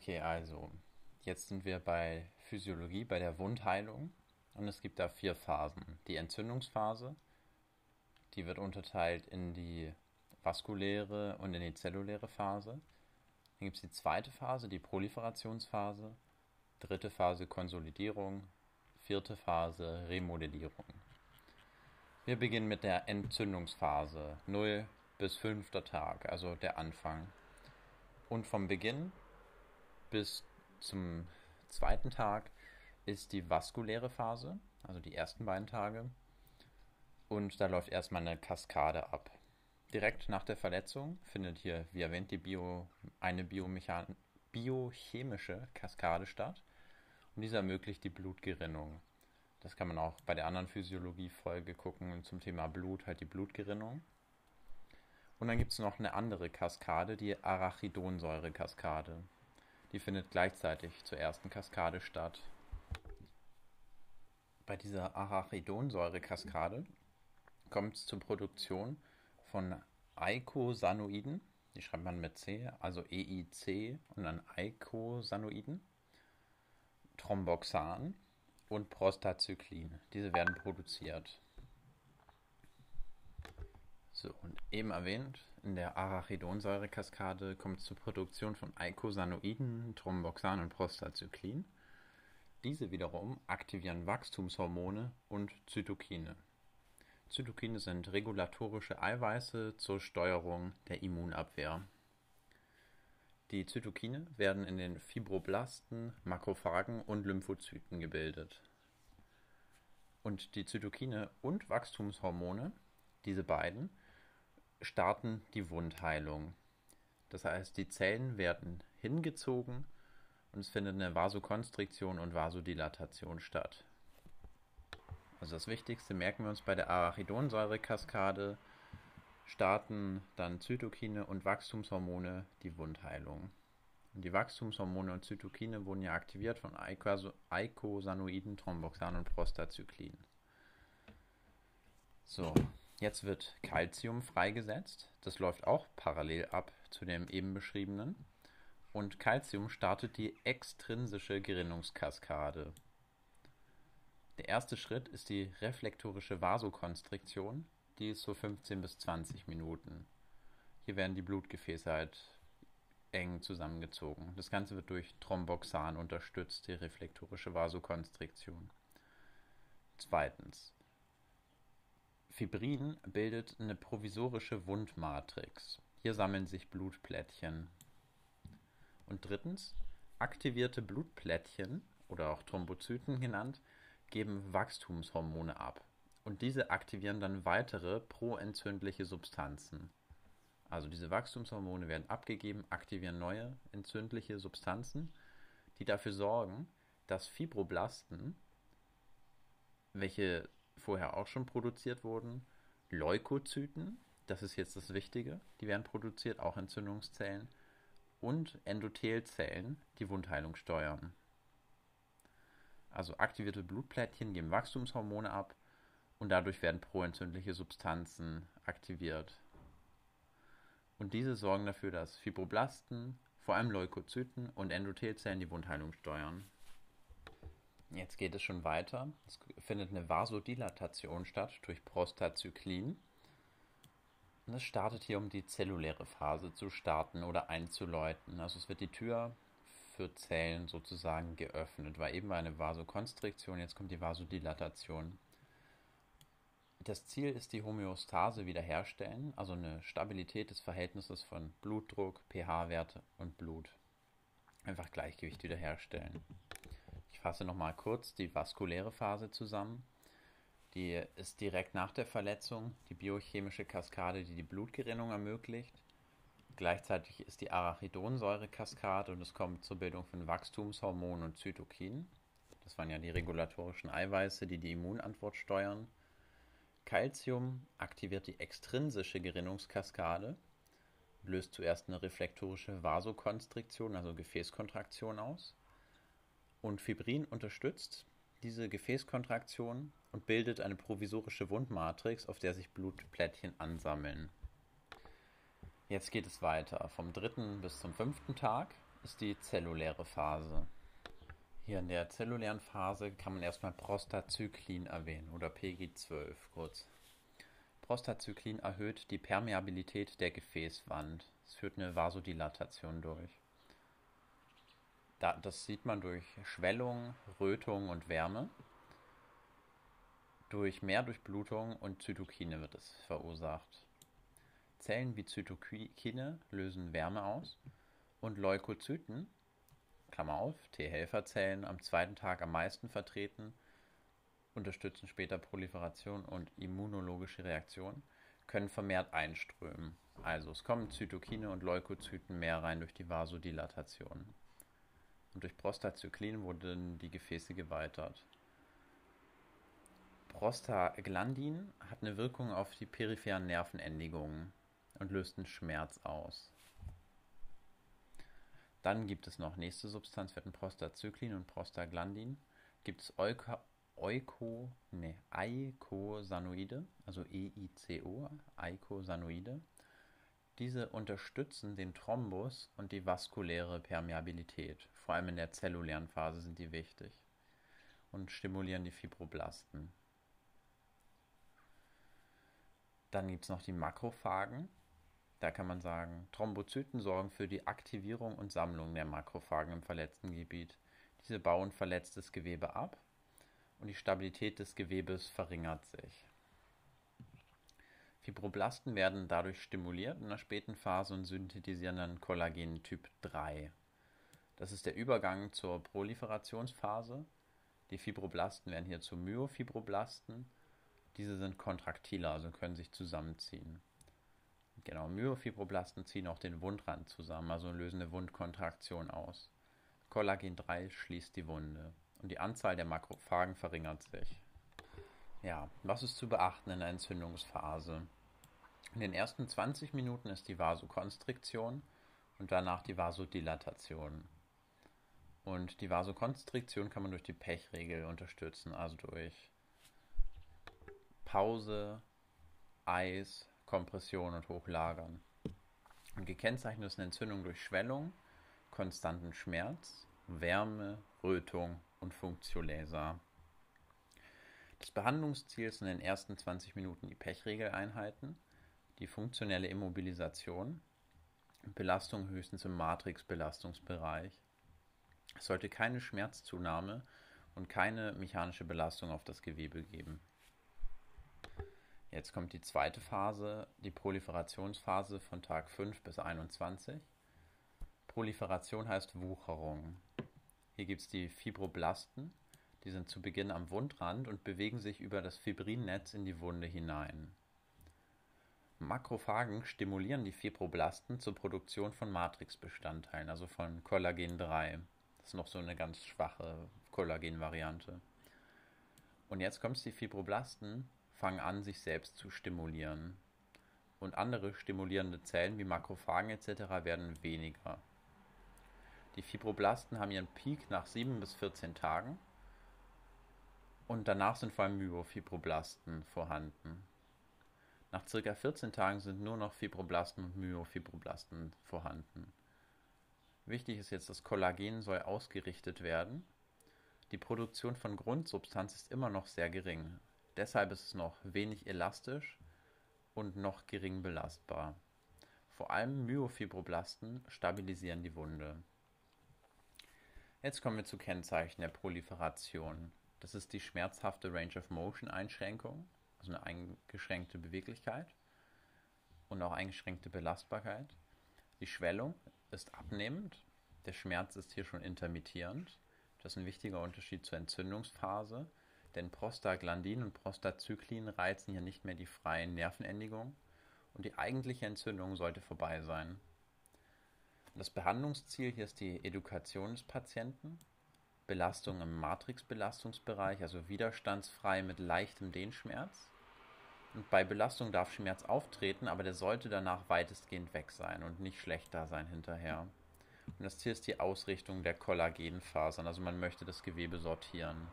Okay, also jetzt sind wir bei Physiologie, bei der Wundheilung und es gibt da vier Phasen. Die Entzündungsphase, die wird unterteilt in die vaskuläre und in die zelluläre Phase. Dann gibt es die zweite Phase, die Proliferationsphase, dritte Phase Konsolidierung, vierte Phase Remodellierung. Wir beginnen mit der Entzündungsphase, 0 bis 5. Tag, also der Anfang. Und vom Beginn bis zum zweiten Tag ist die vaskuläre Phase, also die ersten beiden Tage. Und da läuft erstmal eine Kaskade ab. Direkt nach der Verletzung findet hier, wie erwähnt, die Bio, eine biochemische Kaskade statt. Und diese ermöglicht die Blutgerinnung. Das kann man auch bei der anderen Physiologie-Folge gucken zum Thema Blut, halt die Blutgerinnung. Und dann gibt es noch eine andere Kaskade, die Arachidonsäure-Kaskade. Die findet gleichzeitig zur ersten Kaskade statt. Bei dieser Arachidonsäure-Kaskade kommt es zur Produktion von Eicosanoiden, die schreibt man mit C, also EIC und dann Eicosanoiden, Thromboxan und Prostacyclin. Diese werden produziert. So, und eben erwähnt, in der Arachidonsäure-Kaskade kommt es zur Produktion von Eicosanoiden, Thromboxan und Prostacyclin. Diese wiederum aktivieren Wachstumshormone und Zytokine. Zytokine sind regulatorische Eiweiße zur Steuerung der Immunabwehr. Die Zytokine werden in den Fibroblasten, Makrophagen und Lymphozyten gebildet. Und die Zytokine und Wachstumshormone, diese beiden, starten die Wundheilung. Das heißt, die Zellen werden hingezogen und es findet eine Vasokonstriktion und Vasodilatation statt. Also das Wichtigste merken wir uns bei der Arachidonsäure-Kaskade starten dann Zytokine und Wachstumshormone die Wundheilung. Und die Wachstumshormone und Zytokine wurden ja aktiviert von Eicosanoiden, Thromboxan und Prostacyclin. So, Jetzt wird Calcium freigesetzt. Das läuft auch parallel ab zu dem eben beschriebenen. Und Calcium startet die extrinsische Gerinnungskaskade. Der erste Schritt ist die reflektorische Vasokonstriktion. Die ist so 15 bis 20 Minuten. Hier werden die Blutgefäße halt eng zusammengezogen. Das Ganze wird durch Thromboxan unterstützt, die reflektorische Vasokonstriktion. Zweitens. Fibrin bildet eine provisorische Wundmatrix. Hier sammeln sich Blutplättchen. Und drittens, aktivierte Blutplättchen oder auch Thrombozyten genannt, geben Wachstumshormone ab. Und diese aktivieren dann weitere proentzündliche Substanzen. Also diese Wachstumshormone werden abgegeben, aktivieren neue entzündliche Substanzen, die dafür sorgen, dass Fibroblasten, welche vorher auch schon produziert wurden. Leukozyten, das ist jetzt das Wichtige, die werden produziert, auch Entzündungszellen. Und Endothelzellen, die Wundheilung steuern. Also aktivierte Blutplättchen geben Wachstumshormone ab und dadurch werden proentzündliche Substanzen aktiviert. Und diese sorgen dafür, dass Fibroblasten, vor allem Leukozyten und Endothelzellen die Wundheilung steuern. Jetzt geht es schon weiter. Es findet eine Vasodilatation statt durch Prostacyclin. Und es startet hier, um die zelluläre Phase zu starten oder einzuläuten. Also es wird die Tür für Zellen sozusagen geöffnet. War eben eine Vasokonstriktion, jetzt kommt die Vasodilatation. Das Ziel ist die Homöostase wiederherstellen, also eine Stabilität des Verhältnisses von Blutdruck, pH-Werte und Blut. Einfach Gleichgewicht wiederherstellen. Ich fasse nochmal kurz die vaskuläre Phase zusammen. Die ist direkt nach der Verletzung die biochemische Kaskade, die die Blutgerinnung ermöglicht. Gleichzeitig ist die Arachidonsäure-Kaskade und es kommt zur Bildung von Wachstumshormonen und Zytokinen. Das waren ja die regulatorischen Eiweiße, die die Immunantwort steuern. Calcium aktiviert die extrinsische Gerinnungskaskade, löst zuerst eine reflektorische Vasokonstriktion, also Gefäßkontraktion aus. Und Fibrin unterstützt diese Gefäßkontraktion und bildet eine provisorische Wundmatrix, auf der sich Blutplättchen ansammeln. Jetzt geht es weiter. Vom dritten bis zum fünften Tag ist die zelluläre Phase. Hier in der zellulären Phase kann man erstmal Prostazyklin erwähnen oder PG12 kurz. Prostazyklin erhöht die Permeabilität der Gefäßwand. Es führt eine Vasodilatation durch. Das sieht man durch Schwellung, Rötung und Wärme. Durch Mehrdurchblutung und Zytokine wird es verursacht. Zellen wie Zytokine lösen Wärme aus und Leukozyten, Klammer auf, T-Helferzellen, am zweiten Tag am meisten vertreten, unterstützen später Proliferation und immunologische Reaktionen, können vermehrt einströmen. Also es kommen Zytokine und Leukozyten mehr rein durch die Vasodilatation. Und durch Prostazyklin wurden die Gefäße geweitert. Prostaglandin hat eine Wirkung auf die peripheren Nervenendigungen und löst einen Schmerz aus. Dann gibt es noch nächste Substanz, wir hatten Prostacyclin und Prostaglandin. Gibt es Euko, Euko, nee, Eicosanoide, also EICO, Eicosanoide. Diese unterstützen den Thrombus und die vaskuläre Permeabilität. Vor allem in der zellulären Phase sind die wichtig und stimulieren die Fibroblasten. Dann gibt es noch die Makrophagen. Da kann man sagen, Thrombozyten sorgen für die Aktivierung und Sammlung der Makrophagen im verletzten Gebiet. Diese bauen verletztes Gewebe ab und die Stabilität des Gewebes verringert sich. Fibroblasten werden dadurch stimuliert in der späten Phase und synthetisieren dann Kollagen Typ 3. Das ist der Übergang zur Proliferationsphase. Die Fibroblasten werden hier zu Myofibroblasten. Diese sind kontraktiler, also können sich zusammenziehen. Genau, Myofibroblasten ziehen auch den Wundrand zusammen, also lösen eine Wundkontraktion aus. Kollagen 3 schließt die Wunde und die Anzahl der Makrophagen verringert sich. Ja, was ist zu beachten in der Entzündungsphase? In den ersten 20 Minuten ist die Vasokonstriktion und danach die Vasodilatation. Und die Vasokonstriktion kann man durch die Pechregel unterstützen, also durch Pause, Eis, Kompression und Hochlagern. Und gekennzeichnet ist eine Entzündung durch Schwellung, konstanten Schmerz, Wärme, Rötung und Funktioläser. Das Behandlungsziel in den ersten 20 Minuten die Pechregeleinheiten, die funktionelle Immobilisation, Belastung höchstens im Matrixbelastungsbereich. Es sollte keine Schmerzzunahme und keine mechanische Belastung auf das Gewebe geben. Jetzt kommt die zweite Phase, die Proliferationsphase von Tag 5 bis 21. Proliferation heißt Wucherung. Hier gibt es die Fibroblasten, die sind zu Beginn am Wundrand und bewegen sich über das Fibrinnetz in die Wunde hinein. Makrophagen stimulieren die Fibroblasten zur Produktion von Matrixbestandteilen, also von Kollagen 3. Das ist noch so eine ganz schwache Kollagenvariante. Und jetzt kommt es, die Fibroblasten fangen an, sich selbst zu stimulieren. Und andere stimulierende Zellen wie Makrophagen etc. werden weniger. Die Fibroblasten haben ihren Peak nach 7 bis 14 Tagen und danach sind vor allem Myofibroblasten vorhanden. Nach ca. 14 Tagen sind nur noch Fibroblasten und Myofibroblasten vorhanden. Wichtig ist jetzt, das Kollagen soll ausgerichtet werden. Die Produktion von Grundsubstanz ist immer noch sehr gering. Deshalb ist es noch wenig elastisch und noch gering belastbar. Vor allem Myofibroblasten stabilisieren die Wunde. Jetzt kommen wir zu Kennzeichen der Proliferation. Das ist die schmerzhafte Range of Motion Einschränkung, also eine eingeschränkte Beweglichkeit und auch eingeschränkte Belastbarkeit. Die Schwellung ist abnehmend, der Schmerz ist hier schon intermittierend. Das ist ein wichtiger Unterschied zur Entzündungsphase denn Prostaglandin und Prostacyclin reizen hier nicht mehr die freien Nervenendigungen und die eigentliche Entzündung sollte vorbei sein. Das Behandlungsziel hier ist die Edukation des Patienten, Belastung im Matrixbelastungsbereich, also widerstandsfrei mit leichtem Dehnschmerz. Und bei Belastung darf Schmerz auftreten, aber der sollte danach weitestgehend weg sein und nicht schlechter sein hinterher. Und das Ziel ist die Ausrichtung der Kollagenfasern, also man möchte das Gewebe sortieren.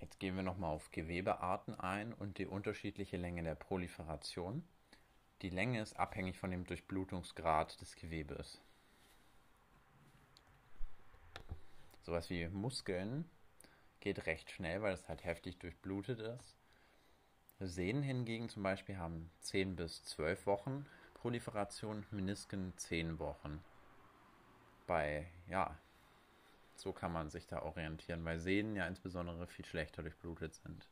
Jetzt gehen wir nochmal auf Gewebearten ein und die unterschiedliche Länge der Proliferation. Die Länge ist abhängig von dem Durchblutungsgrad des Gewebes. Sowas wie Muskeln geht recht schnell, weil es halt heftig durchblutet ist. Sehnen hingegen zum Beispiel haben 10 bis 12 Wochen Proliferation, Menisken 10 Wochen. Bei, ja, so kann man sich da orientieren, weil Sehnen ja insbesondere viel schlechter durchblutet sind.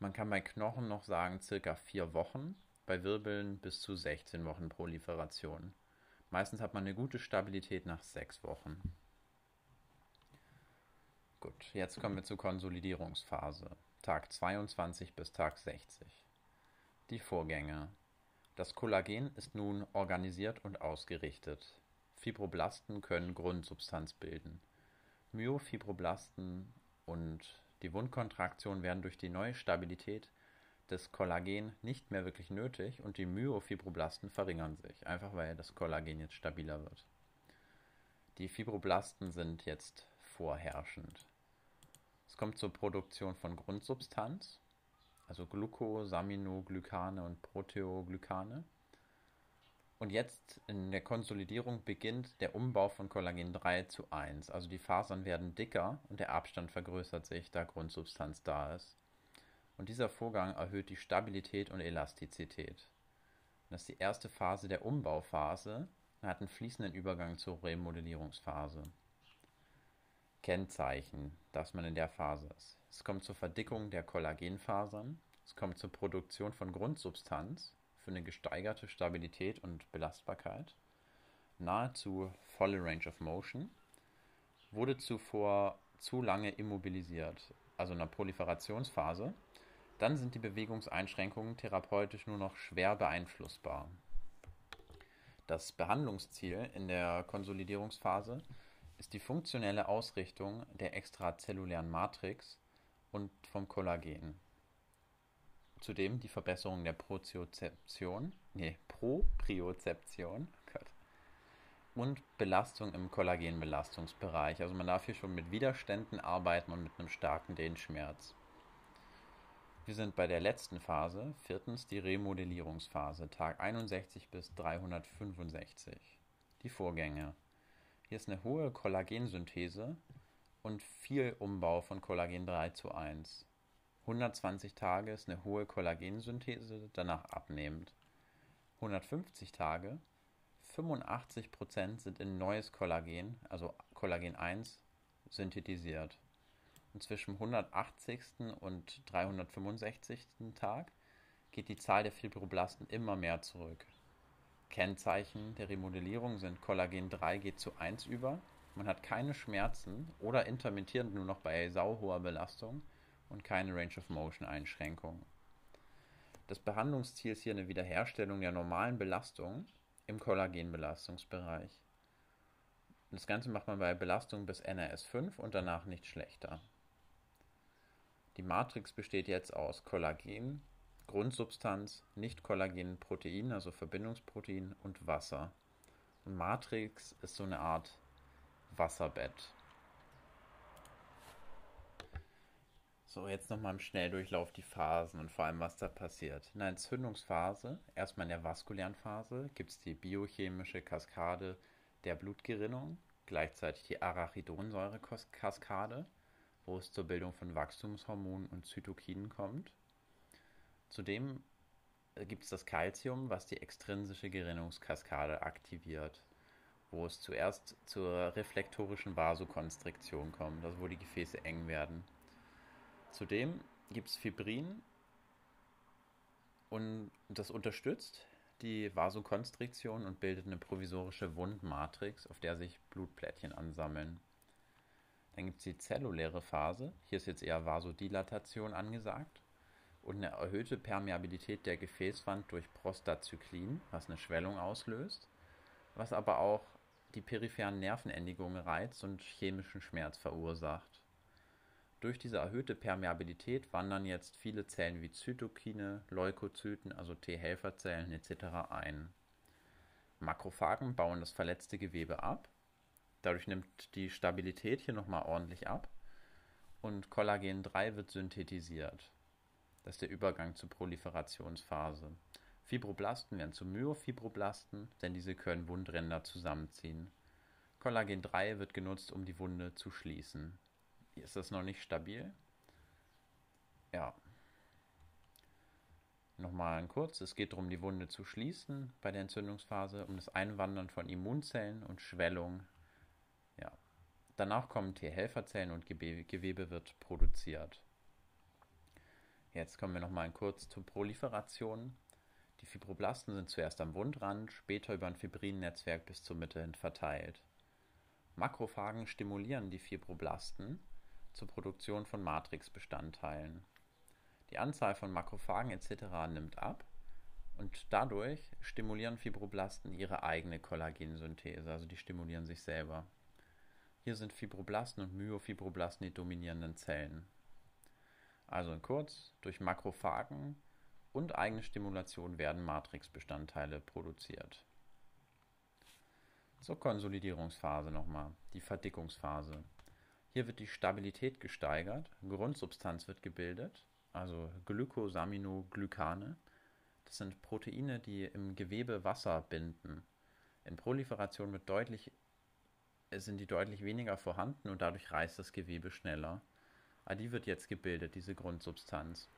Man kann bei Knochen noch sagen circa 4 Wochen, bei Wirbeln bis zu 16 Wochen Proliferation. Meistens hat man eine gute Stabilität nach 6 Wochen. Gut, jetzt kommen wir zur Konsolidierungsphase. Tag 22 bis Tag 60. Die Vorgänge. Das Kollagen ist nun organisiert und ausgerichtet. Fibroblasten können Grundsubstanz bilden. Myofibroblasten und die Wundkontraktion werden durch die neue Stabilität des Kollagen nicht mehr wirklich nötig und die Myofibroblasten verringern sich, einfach weil das Kollagen jetzt stabiler wird. Die Fibroblasten sind jetzt vorherrschend. Es kommt zur Produktion von Grundsubstanz, also Glucosaminoglycane und Proteoglykane. Und jetzt in der Konsolidierung beginnt der Umbau von Kollagen 3 zu 1. Also die Fasern werden dicker und der Abstand vergrößert sich, da Grundsubstanz da ist. Und dieser Vorgang erhöht die Stabilität und Elastizität. Das ist die erste Phase der Umbauphase und hat einen fließenden Übergang zur Remodellierungsphase. Kennzeichen, dass man in der Phase ist. Es kommt zur Verdickung der Kollagenfasern, es kommt zur Produktion von Grundsubstanz für eine gesteigerte Stabilität und Belastbarkeit, nahezu volle Range of Motion, wurde zuvor zu lange immobilisiert, also in der Proliferationsphase, dann sind die Bewegungseinschränkungen therapeutisch nur noch schwer beeinflussbar. Das Behandlungsziel in der Konsolidierungsphase ist die funktionelle Ausrichtung der extrazellulären Matrix und vom Kollagen. Zudem die Verbesserung der Proziozeption, nee, Propriozeption oh und Belastung im Kollagenbelastungsbereich. Also man darf hier schon mit Widerständen arbeiten und mit einem starken Dehnschmerz. Wir sind bei der letzten Phase, viertens die Remodellierungsphase, Tag 61 bis 365. Die Vorgänge. Hier ist eine hohe Kollagensynthese und viel Umbau von Kollagen 3 zu 1. 120 Tage ist eine hohe Kollagensynthese, danach abnehmend. 150 Tage, 85% sind in neues Kollagen, also Kollagen 1, synthetisiert. Und zwischen 180. und 365. Tag geht die Zahl der Fibroblasten immer mehr zurück. Kennzeichen der Remodellierung sind Kollagen 3 geht zu 1 über, man hat keine Schmerzen oder intermittierend nur noch bei sauhoher Belastung und keine Range of Motion Einschränkungen. Das Behandlungsziel ist hier eine Wiederherstellung der normalen Belastung im Kollagenbelastungsbereich. Das Ganze macht man bei Belastung bis NRS5 und danach nicht schlechter. Die Matrix besteht jetzt aus Kollagen, Grundsubstanz, nicht kollagen Protein, also Verbindungsprotein und Wasser. Und Matrix ist so eine Art Wasserbett. So, jetzt nochmal im Schnelldurchlauf die Phasen und vor allem, was da passiert. In der Entzündungsphase, erstmal in der vaskulären Phase, gibt es die biochemische Kaskade der Blutgerinnung, gleichzeitig die Arachidonsäure-Kaskade, wo es zur Bildung von Wachstumshormonen und Zytokinen kommt. Zudem äh, gibt es das Calcium, was die extrinsische Gerinnungskaskade aktiviert, wo es zuerst zur reflektorischen Vasokonstriktion kommt, also wo die Gefäße eng werden. Zudem gibt es Fibrin und das unterstützt die Vasokonstriktion und bildet eine provisorische Wundmatrix, auf der sich Blutplättchen ansammeln. Dann gibt es die zelluläre Phase. Hier ist jetzt eher Vasodilatation angesagt und eine erhöhte Permeabilität der Gefäßwand durch Prostazyklin, was eine Schwellung auslöst, was aber auch die peripheren Nervenendigungen reizt und chemischen Schmerz verursacht. Durch diese erhöhte Permeabilität wandern jetzt viele Zellen wie Zytokine, Leukozyten, also T-Helferzellen etc. ein. Makrophagen bauen das verletzte Gewebe ab. Dadurch nimmt die Stabilität hier nochmal ordentlich ab. Und Kollagen 3 wird synthetisiert. Das ist der Übergang zur Proliferationsphase. Fibroblasten werden zu Myofibroblasten, denn diese können Wundränder zusammenziehen. Kollagen 3 wird genutzt, um die Wunde zu schließen. Ist das noch nicht stabil? Ja. Nochmal kurz, es geht darum, die Wunde zu schließen bei der Entzündungsphase, um das Einwandern von Immunzellen und Schwellung. Ja. Danach kommen T-Helferzellen und Gewebe wird produziert. Jetzt kommen wir nochmal kurz zur Proliferation. Die Fibroblasten sind zuerst am Wundrand, später über ein Fibrinnetzwerk bis zur Mitte hin verteilt. Makrophagen stimulieren die Fibroblasten zur Produktion von Matrixbestandteilen. Die Anzahl von Makrophagen etc. nimmt ab und dadurch stimulieren Fibroblasten ihre eigene Kollagensynthese, also die stimulieren sich selber. Hier sind Fibroblasten und Myofibroblasten die dominierenden Zellen. Also in kurz, durch Makrophagen und eigene Stimulation werden Matrixbestandteile produziert. Zur Konsolidierungsphase nochmal, die Verdickungsphase. Hier wird die Stabilität gesteigert, Grundsubstanz wird gebildet, also Glycosaminoglycane. Das sind Proteine, die im Gewebe Wasser binden. In Proliferation wird deutlich, sind die deutlich weniger vorhanden und dadurch reißt das Gewebe schneller. Aber die wird jetzt gebildet, diese Grundsubstanz.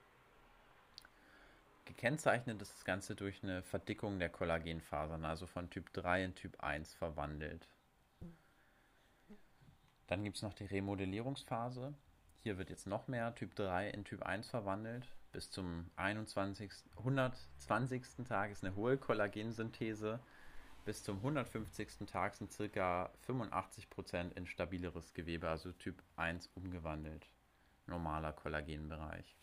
Gekennzeichnet ist das Ganze durch eine Verdickung der Kollagenfasern, also von Typ 3 in Typ 1 verwandelt. Dann gibt es noch die Remodellierungsphase. Hier wird jetzt noch mehr Typ 3 in Typ 1 verwandelt. Bis zum 21. 120. Tag ist eine hohe Kollagensynthese. Bis zum 150. Tag sind ca. 85% in stabileres Gewebe, also Typ 1 umgewandelt. Normaler Kollagenbereich.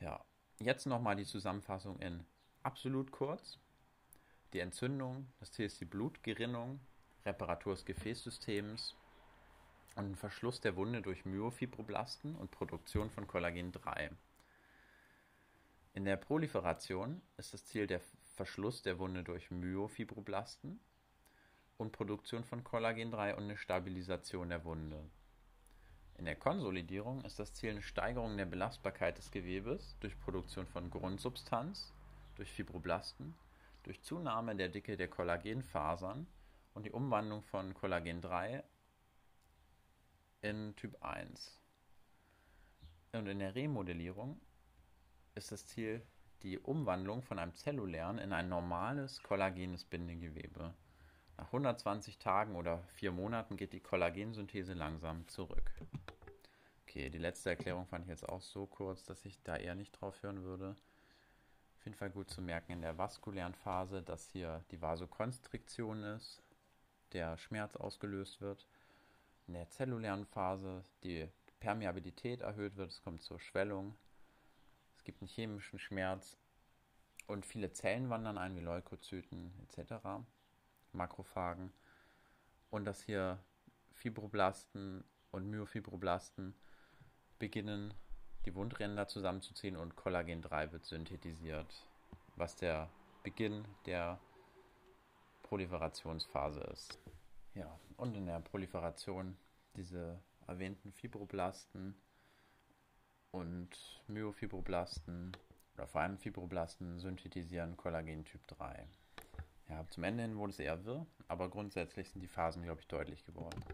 Ja, jetzt nochmal die Zusammenfassung in absolut kurz. Die Entzündung, das Ziel ist die Blutgerinnung, Reparatur des Gefäßsystems und ein Verschluss der Wunde durch Myofibroblasten und Produktion von Kollagen 3. In der Proliferation ist das Ziel der Verschluss der Wunde durch Myofibroblasten und Produktion von Kollagen 3 und eine Stabilisation der Wunde. In der Konsolidierung ist das Ziel eine Steigerung der Belastbarkeit des Gewebes durch Produktion von Grundsubstanz, durch Fibroblasten, durch Zunahme der Dicke der Kollagenfasern und die Umwandlung von Kollagen 3 in Typ 1. Und in der Remodellierung ist das Ziel die Umwandlung von einem zellulären in ein normales kollagenes Bindegewebe. Nach 120 Tagen oder vier Monaten geht die Kollagensynthese langsam zurück. Okay, die letzte Erklärung fand ich jetzt auch so kurz, dass ich da eher nicht drauf hören würde. Auf jeden Fall gut zu merken in der vaskulären Phase, dass hier die Vasokonstriktion ist, der Schmerz ausgelöst wird. In der zellulären Phase die Permeabilität erhöht wird, es kommt zur Schwellung. Es gibt einen chemischen Schmerz und viele Zellen wandern ein, wie Leukozyten etc., Makrophagen. Und dass hier Fibroblasten und Myofibroblasten beginnen die Wundränder zusammenzuziehen und Kollagen 3 wird synthetisiert, was der Beginn der Proliferationsphase ist. Ja, und in der Proliferation diese erwähnten Fibroblasten und Myofibroblasten oder vor allem Fibroblasten synthetisieren Kollagen Typ 3. Ja, zum Ende hin wurde es eher wirr, aber grundsätzlich sind die Phasen, glaube ich, deutlich geworden.